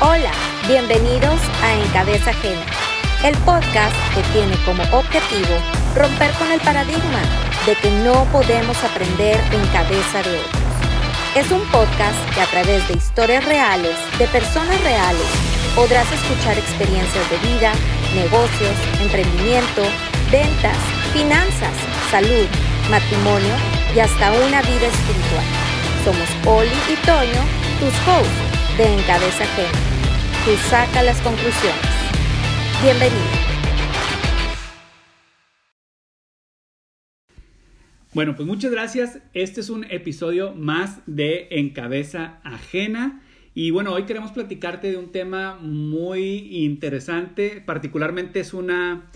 Hola, bienvenidos a En Cabeza Ajena, el podcast que tiene como objetivo romper con el paradigma de que no podemos aprender en cabeza de otros. Es un podcast que a través de historias reales, de personas reales, podrás escuchar experiencias de vida, negocios, emprendimiento, ventas, finanzas, salud, matrimonio y hasta una vida espiritual. Somos Oli y Toño, tus hosts de En Cabeza Ajena. Tú saca las conclusiones. Bienvenido. Bueno, pues muchas gracias. Este es un episodio más de En Cabeza Ajena. Y bueno, hoy queremos platicarte de un tema muy interesante. Particularmente es una,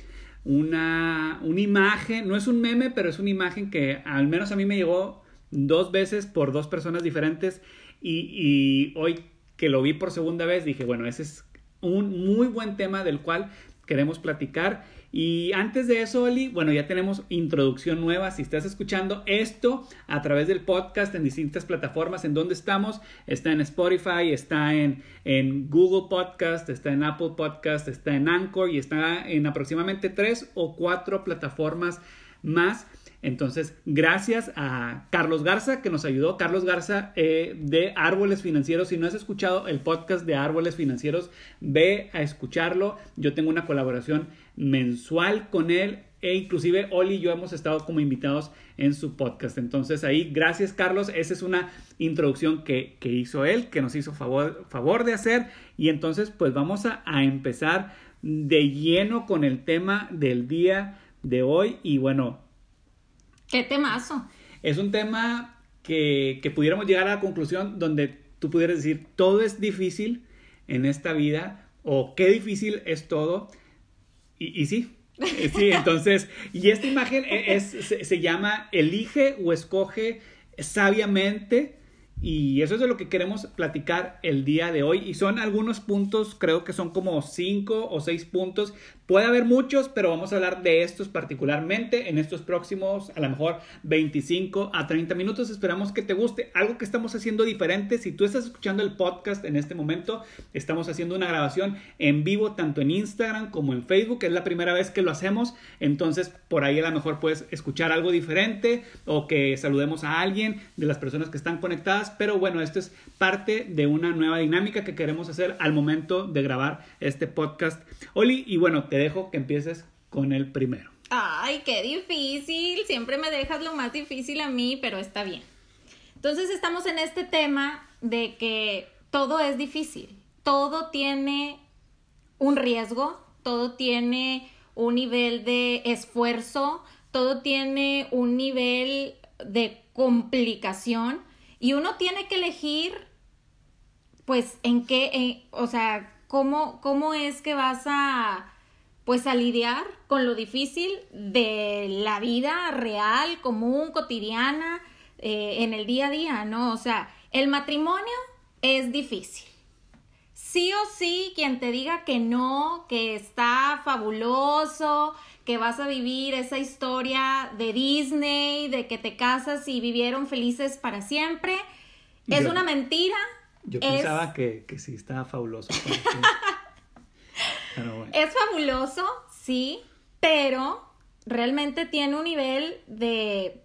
una, una imagen, no es un meme, pero es una imagen que al menos a mí me llegó dos veces por dos personas diferentes. Y, y hoy que lo vi por segunda vez, dije, bueno, ese es un muy buen tema del cual queremos platicar. Y antes de eso, Oli, bueno, ya tenemos introducción nueva. Si estás escuchando esto a través del podcast en distintas plataformas en donde estamos, está en Spotify, está en, en Google Podcast, está en Apple Podcast, está en Anchor y está en aproximadamente tres o cuatro plataformas más. Entonces, gracias a Carlos Garza que nos ayudó. Carlos Garza eh, de Árboles Financieros. Si no has escuchado el podcast de Árboles Financieros, ve a escucharlo. Yo tengo una colaboración mensual con él e inclusive Oli y yo hemos estado como invitados en su podcast. Entonces ahí, gracias Carlos, esa es una introducción que, que hizo él, que nos hizo favor, favor de hacer y entonces pues vamos a, a empezar de lleno con el tema del día de hoy y bueno, ¿Qué temazo? Es un tema que, que, pudiéramos llegar a la conclusión donde tú pudieras decir, todo es difícil en esta vida o qué difícil es todo. Y, y sí, sí, entonces, y esta imagen es, se, se llama Elige o escoge sabiamente. Y eso es de lo que queremos platicar el día de hoy. Y son algunos puntos, creo que son como cinco o seis puntos. Puede haber muchos, pero vamos a hablar de estos particularmente en estos próximos, a lo mejor 25 a 30 minutos. Esperamos que te guste. Algo que estamos haciendo diferente. Si tú estás escuchando el podcast en este momento, estamos haciendo una grabación en vivo tanto en Instagram como en Facebook. Es la primera vez que lo hacemos. Entonces, por ahí a lo mejor puedes escuchar algo diferente o que saludemos a alguien de las personas que están conectadas pero bueno, esto es parte de una nueva dinámica que queremos hacer al momento de grabar este podcast. Oli, y bueno, te dejo que empieces con el primero. Ay, qué difícil. Siempre me dejas lo más difícil a mí, pero está bien. Entonces estamos en este tema de que todo es difícil. Todo tiene un riesgo, todo tiene un nivel de esfuerzo, todo tiene un nivel de complicación y uno tiene que elegir, pues, en qué, en, o sea, cómo, cómo es que vas a, pues, a lidiar con lo difícil de la vida real, común, cotidiana, eh, en el día a día, ¿no? O sea, el matrimonio es difícil. Sí o sí, quien te diga que no, que está fabuloso, que vas a vivir esa historia de Disney, de que te casas y vivieron felices para siempre. Es Yo- una mentira. Yo Es- pensaba que, que sí, estaba fabuloso. pero bueno. Es fabuloso, sí, pero realmente tiene un nivel de,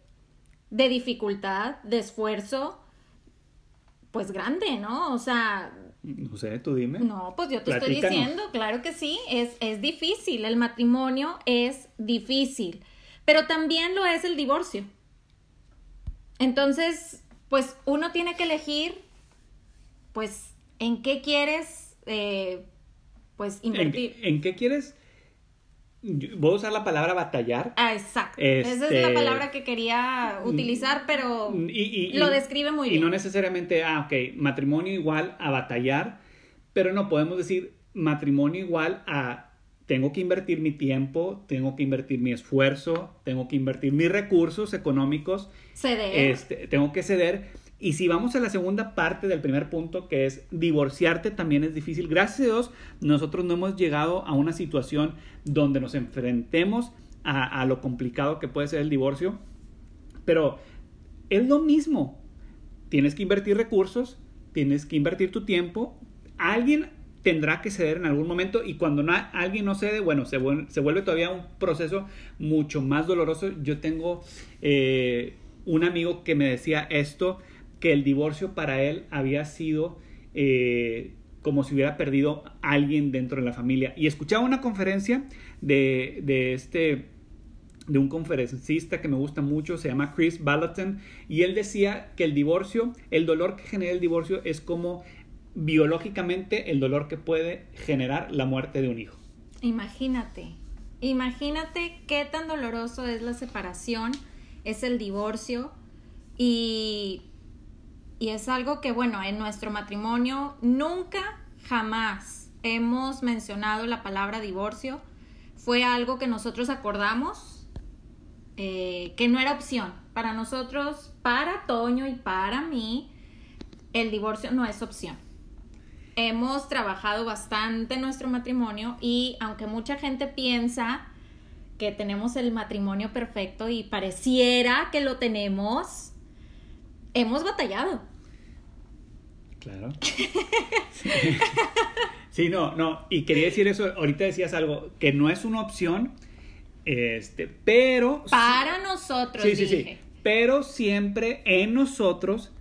de dificultad, de esfuerzo, pues grande, ¿no? O sea, No sé, tú dime. No, pues yo te estoy diciendo, claro que sí, es, es difícil, el matrimonio es difícil, pero también lo es el divorcio. Entonces, pues uno tiene que elegir, pues, en qué quieres, eh, pues, ¿En, invertir. en qué quieres? Voy a usar la palabra batallar. Ah, exacto. Esa es la Este- palabra que quería utilizar, pero Y- y- lo y- describe muy y bien. no necesariamente, ah, ok, matrimonio igual a batallar, pero no podemos decir matrimonio igual a tengo que invertir mi tiempo, tengo que invertir mi esfuerzo, tengo que invertir mis recursos económicos, Ceder. este, tengo que ceder. Y si vamos a la segunda parte del primer punto, que es divorciarte, también es difícil. Gracias a Dios, nosotros no hemos llegado a una situación donde nos enfrentemos a, a lo complicado que puede ser el divorcio, pero es lo mismo. Tienes que invertir recursos, tienes que invertir tu tiempo. Alguien tendrá que ceder en algún momento y cuando alguien no cede, bueno, se, se, vuelve todavía un proceso mucho más doloroso. Yo tengo eh, un amigo que me decía esto, que el divorcio para él había sido eh, como si hubiera perdido a alguien dentro de la familia. Y escuchaba una conferencia de, de este de un conferencista que me gusta mucho, se llama Chris Ballatin, y él decía que el divorcio, el dolor que genera el divorcio es como biológicamente el dolor que puede generar la muerte de un hijo. Imagínate, imagínate qué tan doloroso es la separación, es el divorcio y, y es algo que, bueno, en nuestro matrimonio nunca, jamás hemos mencionado la palabra divorcio. Fue algo que nosotros acordamos, eh, que no era opción. Para nosotros, para Toño y para mí, el divorcio no es opción hemos trabajado bastante nuestro matrimonio y aunque mucha gente piensa que tenemos el matrimonio perfecto y pareciera que lo tenemos, hemos batallado. Claro. Sí. no, no. Y quería decir eso, ahorita decías algo, que no es una opción, este, pero... Para nosotros. Sí, sí, sí. Pero siempre en nosotros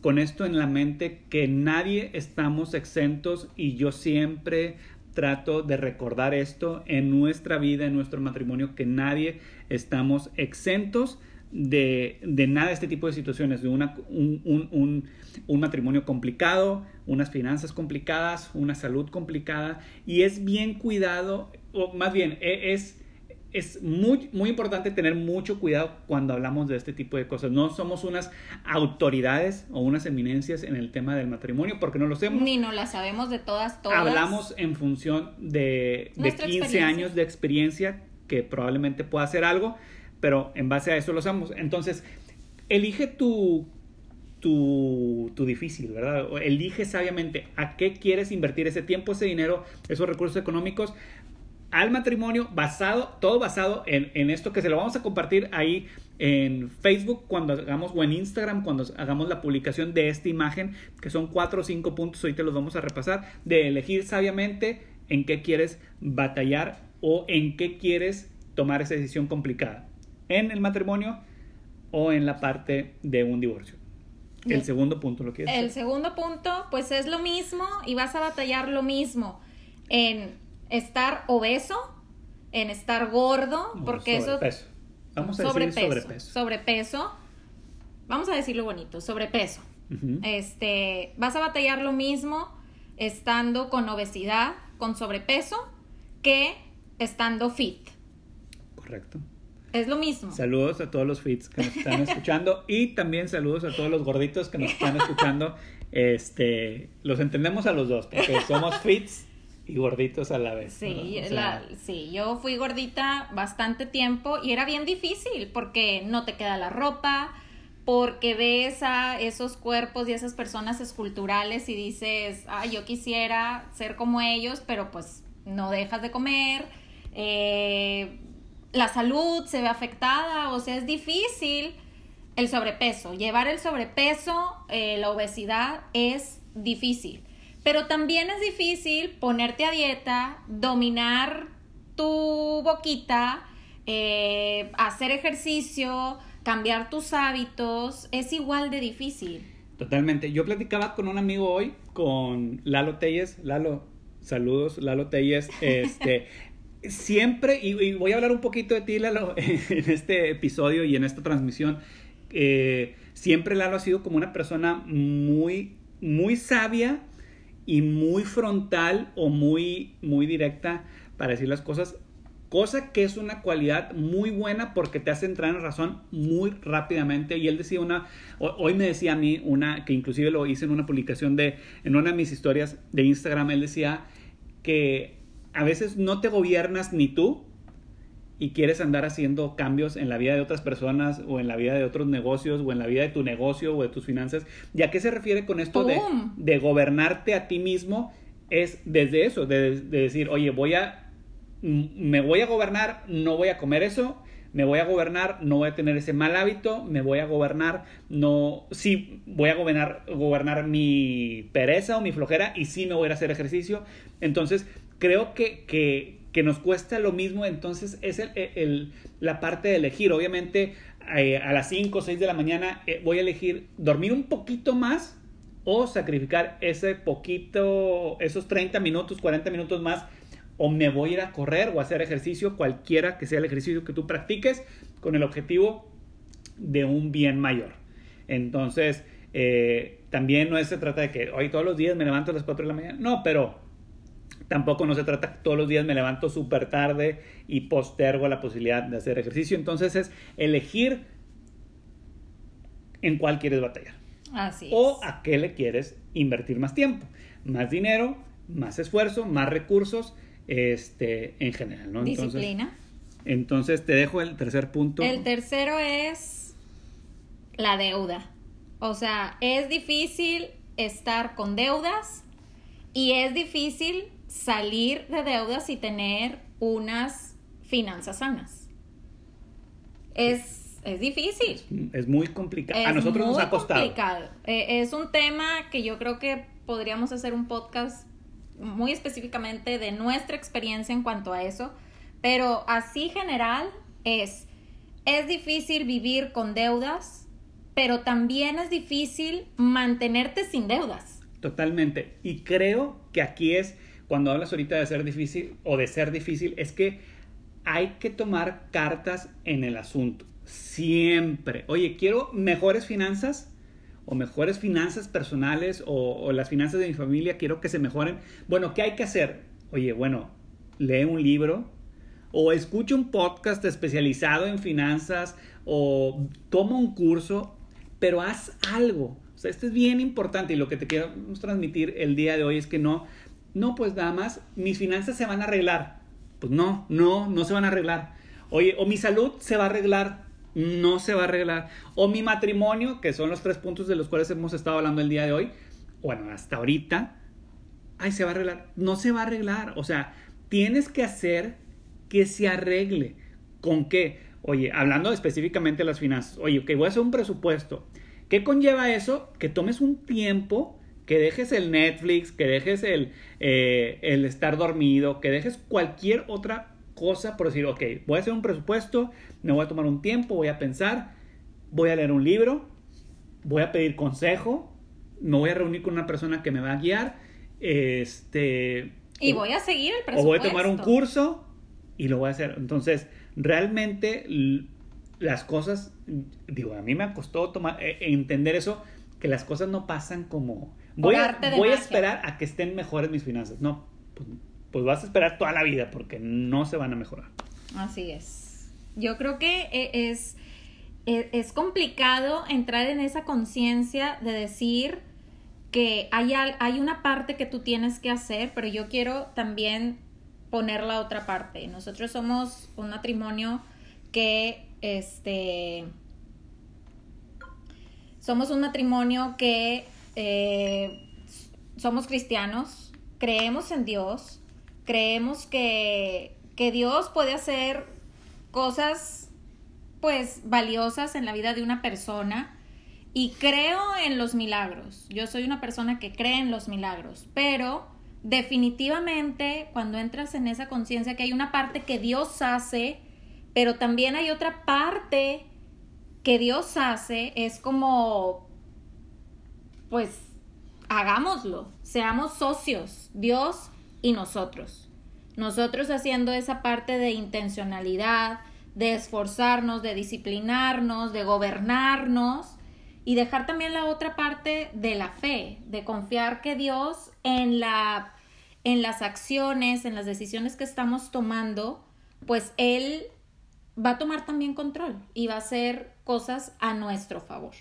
con esto en la mente que nadie estamos exentos y yo siempre trato de recordar esto en nuestra vida, en nuestro matrimonio, que nadie estamos exentos de, de nada este tipo de situaciones, de una, un, un, un, matrimonio complicado, unas finanzas complicadas, una salud complicada, y es bien cuidado, o más bien, e, es es muy, muy importante tener mucho cuidado cuando hablamos de este tipo de cosas. No somos unas autoridades o unas eminencias en el tema del matrimonio porque no lo sabemos. Ni no la sabemos de todas, todas. Hablamos en función de, de 15 años de experiencia que probablemente pueda hacer algo, pero en base a eso lo sabemos. Entonces, elige tu, tu, tu, difícil, ¿verdad? Elige sabiamente a qué quieres invertir ese tiempo, ese dinero, esos recursos económicos al matrimonio basado, todo basado en, en, esto que se lo vamos a compartir ahí en Facebook cuando hagamos o en Instagram cuando hagamos la publicación de esta imagen, que son cuatro o cinco puntos, hoy te los vamos a repasar, de elegir sabiamente en qué quieres batallar o en qué quieres tomar esa decisión complicada, en el matrimonio o en la parte de un divorcio. El segundo punto, ¿lo quieres? El segundo punto, pues es lo mismo y vas a batallar lo mismo en estar obeso, en estar gordo, porque eso... Vamos a sobrepeso, decir sobrepeso. Sobrepeso. Vamos a decirlo bonito, sobrepeso. Este, vas a batallar lo mismo estando con obesidad, con sobrepeso, que estando fit. Correcto. Es lo mismo. Saludos a todos los fits que nos están escuchando y también saludos a todos los gorditos que nos están escuchando. Este, los entendemos a los dos porque somos fits y gorditos a la vez. Sí, sí, yo fui gordita bastante tiempo y era bien difícil porque no te queda la ropa, porque ves a esos cuerpos y esas personas esculturales y dices, ah, yo quisiera ser como ellos, pero pues no dejas de comer, eh, la salud se ve afectada, o sea, es difícil el sobrepeso. Llevar el sobrepeso, eh, la obesidad es difícil. Pero también es difícil ponerte a dieta, dominar tu boquita, eh, hacer ejercicio, cambiar tus hábitos, es igual de difícil. Totalmente. Yo platicaba con un amigo hoy, con Lalo Telles. Lalo, saludos, Lalo Telles. Este, siempre, y, voy a hablar un poquito de ti, Lalo, en este episodio y en esta transmisión. Eh, siempre Lalo ha sido como una persona muy, muy sabia y muy frontal o muy, muy directa para decir las cosas, cosa que es una cualidad muy buena porque te hace entrar en razón muy rápidamente. Y él decía una, hoy me decía a mí una, que inclusive lo hice en una publicación de, en una de mis historias de Instagram, él decía que a veces no te gobiernas ni tú, y quieres andar haciendo cambios en la vida de otras personas o en la vida de otros negocios o en la vida de tu negocio o de tus finanzas. ¿Y a qué se refiere con esto de, de, gobernarte a ti mismo? Es desde eso, de, decir, oye, voy a, me voy a gobernar, no voy a comer eso, me voy a gobernar, no voy a tener ese mal hábito, me voy a gobernar, no, sí, voy a gobernar, gobernar mi pereza o mi flojera y sí me voy a hacer ejercicio. Entonces, creo que, que, que nos cuesta lo mismo, entonces es el, el, la parte de elegir. Obviamente, eh, a las 5 o 6 de la mañana eh, voy a elegir dormir un poquito más o sacrificar ese poquito, esos 30 minutos, 40 minutos más o me voy a ir a correr o a hacer ejercicio, cualquiera que sea el ejercicio que tú practiques, con el objetivo de un bien mayor. Entonces, eh, también no se trata de que hoy todos los días me levanto a las 4 de la mañana, no, pero tampoco no se trata que todos los días me levanto súper tarde y postergo la posibilidad de hacer ejercicio. Entonces es elegir en cuál quieres batallar. Así o a qué le quieres invertir más tiempo, más dinero, más esfuerzo, más recursos este, en general, ¿no? Disciplina. Entonces, te dejo el tercer punto. El tercero es la deuda. O sea, es difícil estar con deudas y es difícil salir de deudas y tener unas finanzas sanas. Es, es difícil. Es, muy complicado. A nosotros nos ha costado. Complicado. Eh, es un tema que yo creo que podríamos hacer un podcast muy específicamente de nuestra experiencia en cuanto a eso, pero así general es, es difícil vivir con deudas, pero también es difícil mantenerte sin deudas. Totalmente. Y creo que aquí es, cuando hablas ahorita de ser difícil o de ser difícil, es que hay que tomar cartas en el asunto. Siempre. Oye, quiero mejores finanzas o mejores finanzas personales o, las finanzas de mi familia, quiero que se mejoren. Bueno, ¿qué hay que hacer? Oye, bueno, lee un libro o escucha un podcast especializado en finanzas o toma un curso, pero haz algo. O sea, esto es bien importante y lo que te quiero transmitir el día de hoy es que no, no, pues nada más, mis finanzas se van a arreglar. Pues no, no, no se van a arreglar. Oye, o mi salud se va a arreglar no se va a arreglar. O mi matrimonio, que son los tres puntos de los cuales hemos estado hablando el día de hoy, bueno, hasta ahorita, ay, se va a arreglar. No se va a arreglar. O sea, tienes que hacer que se arregle. ¿Con qué? Oye, hablando específicamente de las finanzas, oye, que voy a hacer un presupuesto. ¿Qué conlleva eso? Que tomes un tiempo, que dejes el Netflix, que dejes el, eh, el estar dormido, que dejes cualquier otra cosa por decir, ok, voy a hacer un presupuesto, me voy a tomar un tiempo, voy a pensar, voy a leer un libro, voy a pedir consejo, me voy a reunir con una persona que me va a guiar, este... Y voy a seguir el presupuesto. O voy a tomar un curso y lo voy a hacer. Entonces, realmente las cosas, digo, a mí me costó tomar, eh, entender eso, que las cosas no pasan como... Voy, a, voy a esperar a que estén mejores mis finanzas. No, pues, pues vas a esperar toda la vida porque no se van a mejorar. Así es. Yo creo que e, es, e, es complicado entrar en esa conciencia de decir que hay, hay una parte que tú tienes que hacer, pero yo quiero también poner la otra parte. Nosotros somos un matrimonio que, este, somos un matrimonio que eh, somos cristianos, creemos en Dios, creemos que, que Dios puede hacer cosas pues valiosas en la vida de una persona y creo en los milagros. Yo soy una persona que cree en los milagros, pero definitivamente cuando entras en esa conciencia que hay una parte que Dios hace, pero también hay otra parte que Dios hace, es como, pues, hagámoslo, seamos socios. Dios y nosotros. Nosotros haciendo esa parte de intencionalidad, de esforzarnos, de disciplinarnos, de gobernarnos y dejar también la otra parte de la fe, de confiar que Dios en la en las acciones, en las decisiones que estamos tomando, pues él va a tomar también control y va a hacer cosas a nuestro favor.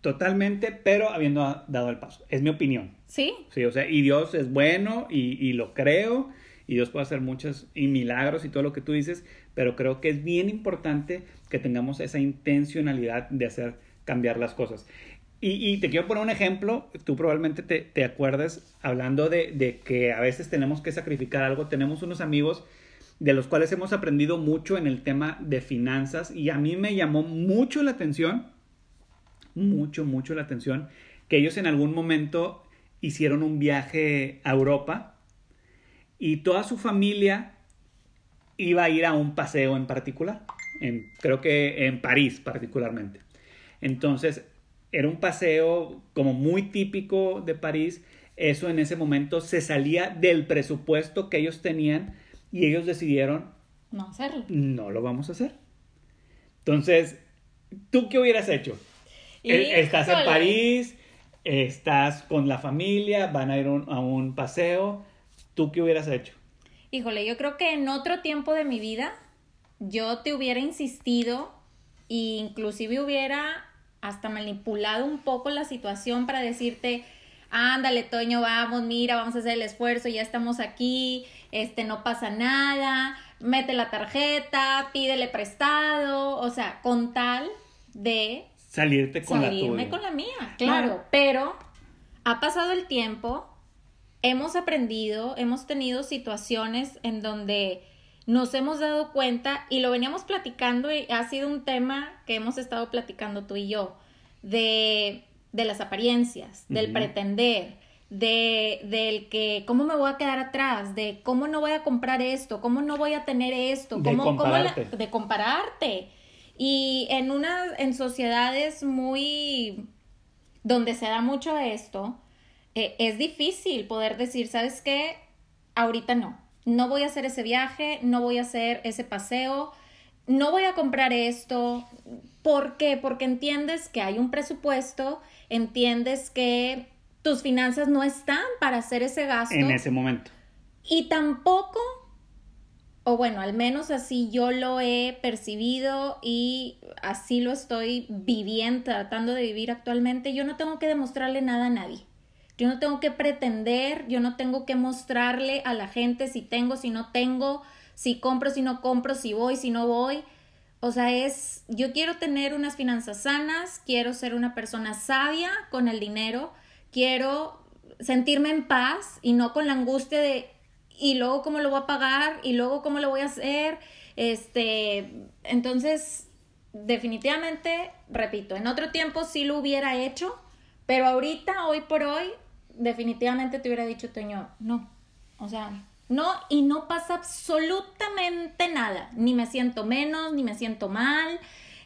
Totalmente, pero habiendo dado el paso. Es mi opinión. Sí. Sí, o sea, y Dios es bueno y, y lo creo, y Dios puede hacer muchos y milagros y todo lo que tú dices, pero creo que es bien importante que tengamos esa intencionalidad de hacer cambiar las cosas. Y, y te quiero poner un ejemplo, tú probablemente te, te acuerdes hablando de, de, que a veces tenemos que sacrificar algo, tenemos unos amigos de los cuales hemos aprendido mucho en el tema de finanzas y a mí me llamó mucho la atención, mucho, mucho la atención, que ellos en algún momento hicieron un viaje a Europa y toda su familia iba a ir a un paseo en particular, en, creo que en París particularmente. Entonces, era un paseo como muy típico de París, eso en ese momento se salía del presupuesto que ellos tenían y ellos decidieron no hacerlo. No lo vamos a hacer. Entonces, ¿tú qué hubieras hecho? E, estás en París, estás con la familia, van a ir a un paseo. ¿Tú qué hubieras hecho? Híjole, yo creo que en otro tiempo de mi vida yo te hubiera insistido e inclusive hubiera hasta manipulado un poco la situación para decirte, ándale, Toño, vamos, mira, vamos a hacer el esfuerzo, ya estamos aquí, este, no pasa nada, mete la tarjeta, pídele prestado, o sea, con tal de salirte con salirme con la mía, claro, pero ha pasado el tiempo, hemos aprendido, hemos tenido situaciones en donde nos hemos dado cuenta y lo veníamos platicando y ha sido un tema que hemos estado platicando tú y yo, de, de las apariencias, del pretender, de, del que, ¿cómo me voy a quedar atrás? De cómo no voy a comprar esto, cómo no voy a tener esto, cómo, de compararte. de compararte. Y en una, en sociedades muy, donde se da mucho esto, eh, es difícil poder decir, ¿sabes qué? Ahorita no no voy a hacer ese viaje, no voy a hacer ese paseo, no voy a comprar esto. ¿Por qué? Porque entiendes que hay un presupuesto, entiendes que tus finanzas no están para hacer ese gasto. En ese momento. Y tampoco, o bueno, al menos así yo lo he percibido y así lo estoy viviendo, tratando de vivir actualmente, yo no tengo que demostrarle nada a nadie. Yo no tengo que pretender, yo no tengo que mostrarle a la gente si tengo, si no tengo, si compro, si no compro, si voy, si no voy. O sea, es, yo quiero tener unas finanzas sanas, quiero ser una persona sabia con el dinero, quiero sentirme en paz y no con la angustia de, y luego cómo lo voy a pagar, y luego cómo lo voy a hacer. Este, entonces, definitivamente, repito, en otro tiempo sí lo hubiera hecho, pero ahorita, hoy por hoy, definitivamente te hubiera dicho, Toño, no. O sea, no, y no pasa absolutamente nada. Ni me siento menos, ni me siento mal,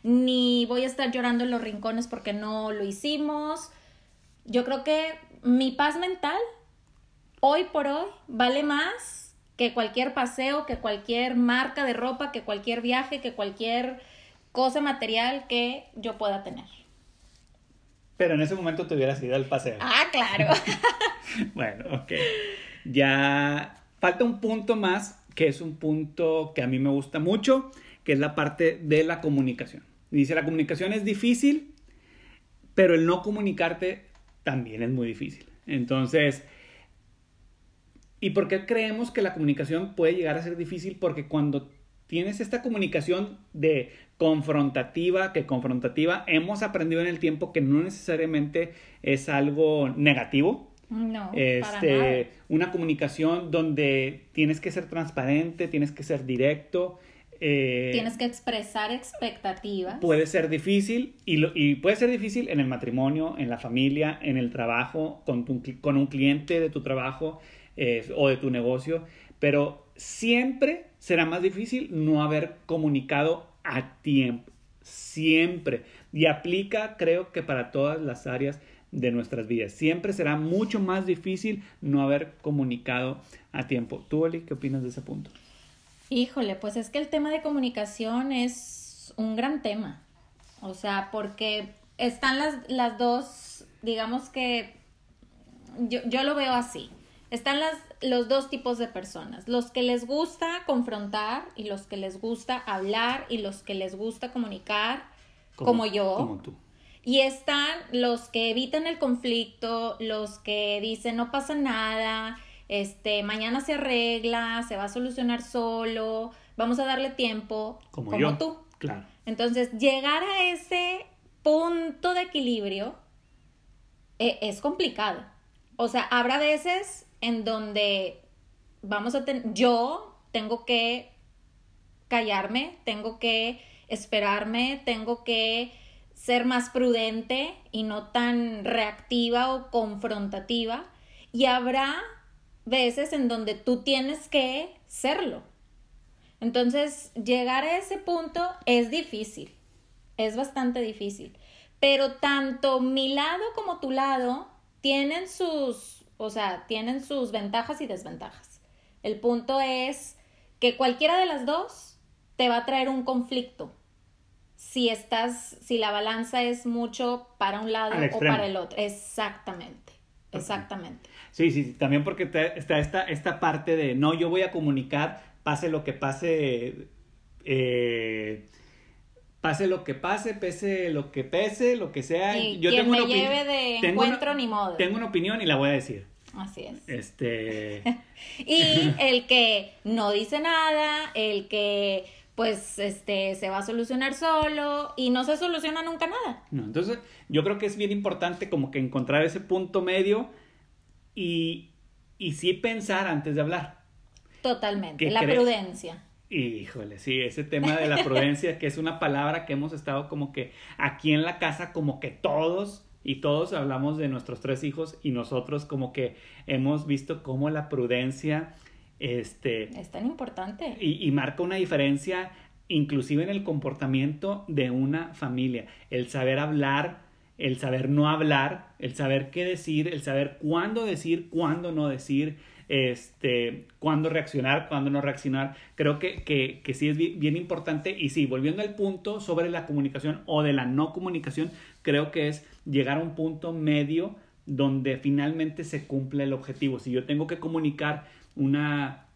ni voy a estar llorando en los rincones porque no lo hicimos. Yo creo que mi paz mental, hoy por hoy, vale más que cualquier paseo, que cualquier marca de ropa, que cualquier viaje, que cualquier cosa material que yo pueda tener. Pero en ese momento te hubieras ido al paseo. Ah, claro. bueno, ok. Ya falta un punto más, que es un punto que a mí me gusta mucho, que es la parte de la comunicación. Dice, la comunicación es difícil, pero el no comunicarte también es muy difícil. Entonces, ¿y por qué creemos que la comunicación puede llegar a ser difícil? Porque cuando tienes esta comunicación de confrontativa, que confrontativa hemos aprendido en el tiempo que no necesariamente es algo negativo. No, este, una comunicación donde tienes que ser transparente, tienes que ser directo. Eh, tienes que expresar expectativas. Puede ser difícil y, y, puede ser difícil en el matrimonio, en la familia, en el trabajo, con, con un cliente de tu trabajo eh, o de tu negocio, pero siempre será más difícil no haber comunicado a tiempo, siempre. Y aplica, creo que para todas las áreas de nuestras vidas. Siempre será mucho más difícil no haber comunicado a tiempo. ¿Tú, Oli, qué opinas de ese punto? Híjole, pues es que el tema de comunicación es un gran tema. O sea, porque están las, las dos, digamos que yo, yo lo veo así. Están las, los dos tipos de personas, los que les gusta confrontar y los que les gusta hablar y los que les gusta comunicar, como, yo. Como tú. Y están los que evitan el conflicto, los que dicen no pasa nada, este, mañana se arregla, se va a solucionar solo, vamos a darle tiempo, como, tú. Claro. Entonces, llegar a ese punto de equilibrio eh, es complicado. O sea, habrá veces en donde vamos a tener, yo tengo que callarme, tengo que esperarme, tengo que ser más prudente y no tan reactiva o confrontativa. Y habrá veces en donde tú tienes que serlo. Entonces, llegar a ese punto es difícil, es bastante difícil. Pero tanto mi lado como tu lado tienen sus, o sea, tienen sus ventajas y desventajas. El punto es que cualquiera de las dos te va a traer un conflicto. Si estás, si la balanza es mucho para un lado o para el otro. Exactamente, exactamente. Sí, sí, también porque está esta, esta parte de, no, yo voy a comunicar, pase lo que pase, eh, pase lo que pase, pese lo que pese, lo que sea. Y yo quien me lleve de encuentro ni modo. Tengo una opinión y la voy a decir. Así es. Este. y el que no dice nada, el que pues este se va a solucionar solo y no se soluciona nunca nada. No, entonces yo creo que es bien importante como que encontrar ese punto medio y, y sí pensar antes de hablar. Totalmente, la prudencia. Híjole, sí, ese tema de la prudencia, que es una palabra que hemos estado como que aquí en la casa, como que todos y todos hablamos de nuestros tres hijos y nosotros como que hemos visto cómo la prudencia este, es tan importante. Y, y, marca una diferencia inclusive en el comportamiento de una familia. El saber hablar, el saber no hablar, el saber qué decir, el saber cuándo decir, cuándo no decir, este, cuándo reaccionar, cuándo no reaccionar. Creo que, que, que sí es bien importante. Y sí, volviendo al punto sobre la comunicación o de la no comunicación, creo que es llegar a un punto medio donde finalmente se cumple el objetivo. Si yo tengo que comunicar una,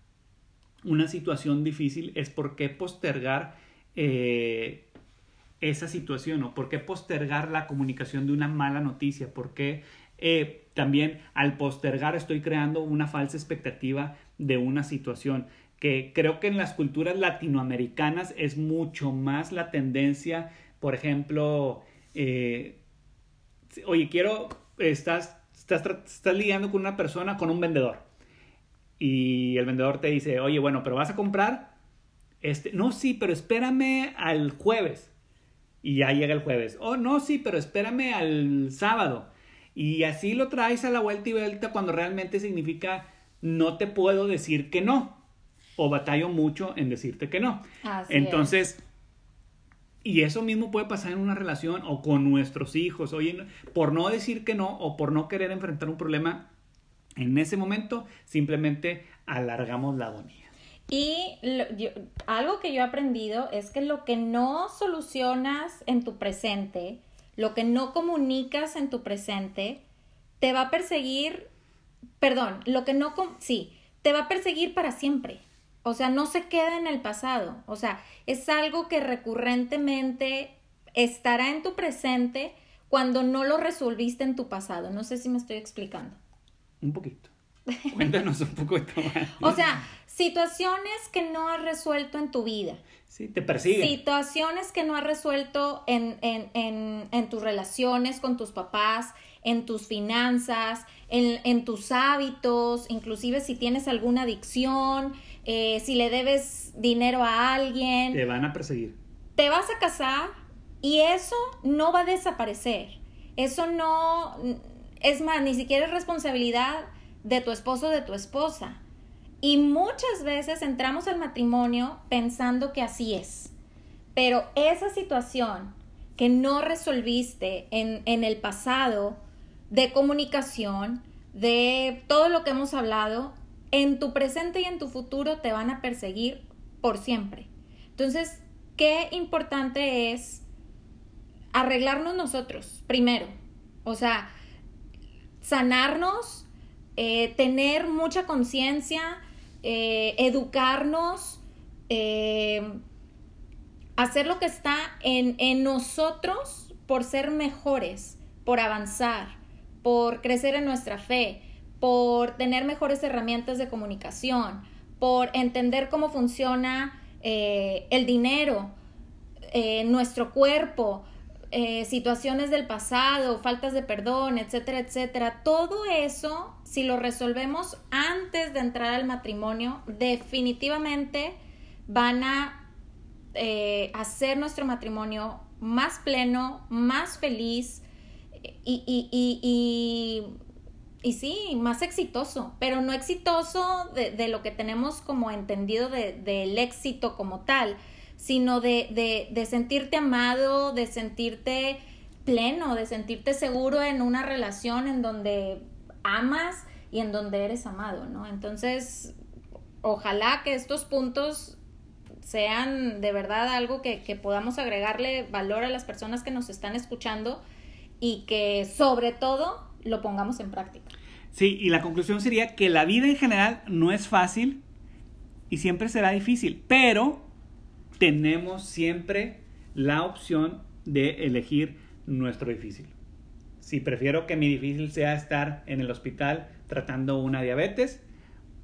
una situación difícil, es por qué postergar eh, esa situación o por qué postergar la comunicación de una mala noticia, por qué eh, también al postergar estoy creando una falsa expectativa de una situación que creo que en las culturas latinoamericanas es mucho más la tendencia, por ejemplo, eh, oye, quiero, estás, estás, estás lidiando con una persona, con un vendedor, y el vendedor te dice, oye, bueno, pero vas a comprar, este, no, sí, pero espérame al jueves, y ya llega el jueves, oh, no, sí, pero espérame al sábado, y así lo traes a la vuelta y vuelta cuando realmente significa no te puedo decir que no, o batallo mucho en decirte que no. Entonces, y eso mismo puede pasar en una relación o con nuestros hijos. Oye, por no decir que no o por no querer enfrentar un problema en ese momento, simplemente alargamos la agonía. Y algo que yo he aprendido es que lo que no solucionas en tu presente, lo que no comunicas en tu presente, te va a perseguir, perdón, lo que no, sí, te va a perseguir para siempre. O sea, no se queda en el pasado. O sea, es algo que recurrentemente estará en tu presente cuando no lo resolviste en tu pasado. No sé si me estoy explicando. Un poquito. Cuéntanos un poco más. o sea, situaciones que no has resuelto en tu vida. Sí, te persiguen. Situaciones que no has resuelto en, en, en, en tus relaciones con tus papás, en tus finanzas, en, en, tus hábitos, inclusive si tienes alguna adicción, eh, si le debes dinero a alguien. Te van a perseguir. Te vas a casar y eso no va a desaparecer. Eso no, es más, ni siquiera es responsabilidad de tu esposo o de tu esposa. Y muchas veces entramos al matrimonio pensando que así es. Pero esa situación que no resolviste en, en el pasado de comunicación, de todo lo que hemos hablado, en tu presente y en tu futuro te van a perseguir por siempre. Entonces, qué importante es arreglarnos nosotros primero. O sea, sanarnos, eh, tener mucha conciencia, eh, educarnos, eh, hacer lo que está en, en nosotros por ser mejores, por avanzar, por crecer en nuestra fe, por tener mejores herramientas de comunicación, por entender cómo funciona el dinero, eh, nuestro cuerpo, eh, situaciones del pasado, faltas de perdón, etcétera, etcétera. Todo eso, si lo resolvemos antes de entrar al matrimonio, definitivamente van a eh, hacer nuestro matrimonio más pleno, más feliz y, y, y, y, sí, más exitoso, pero no exitoso de, de lo que tenemos como entendido del de, éxito como tal, sino de, de, de sentirte amado, de sentirte pleno, de sentirte seguro en una relación en donde amas y en donde eres amado, ¿no? Entonces, ojalá que estos puntos sean de verdad algo que, que, podamos agregarle valor a las personas que nos están escuchando y que sobre todo lo pongamos en práctica. Sí, y la conclusión sería que la vida en general no es fácil y siempre será difícil, pero tenemos siempre la opción de elegir nuestro difícil. Si prefiero que mi difícil sea estar en el hospital tratando una diabetes,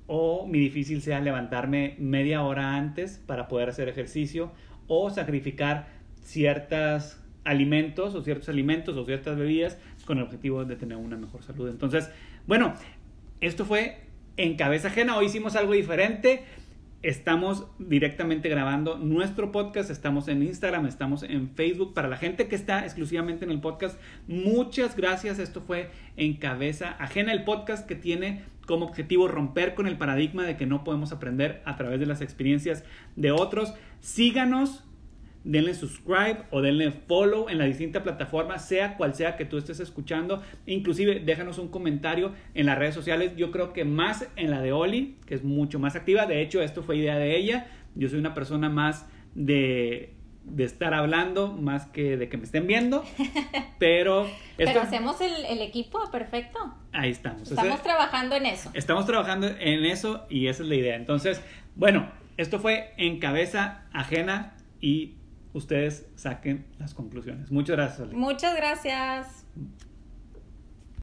o mi difícil sea levantarme media hora antes para poder hacer ejercicio, o sacrificar ciertos alimentos o ciertos alimentos o ciertas bebidas con el objetivo de tener una mejor salud. Entonces, bueno, esto fue en cabeza ajena, hoy hicimos algo diferente estamos directamente grabando nuestro podcast, estamos en Instagram, estamos en Facebook. Para la gente que está exclusivamente en el podcast, muchas gracias. Esto fue en cabeza ajena el podcast que tiene como objetivo romper con el paradigma de que no podemos aprender a través de las experiencias de otros. Síganos denle subscribe o denle follow en la distinta plataforma, sea cual sea que tú estés escuchando. Inclusive déjanos un comentario en las redes sociales. Yo creo que más en la de Oli, que es mucho más activa. De hecho, esto fue idea de ella. Yo soy una persona más de, de estar hablando, más que de que me estén viendo. Pero... Pero hacemos el, el, equipo perfecto. Ahí estamos. Estamos trabajando en eso. Estamos trabajando en eso y esa es la idea. Entonces, bueno, esto fue en cabeza ajena y ustedes saquen las conclusiones. Muchas gracias. Muchas gracias.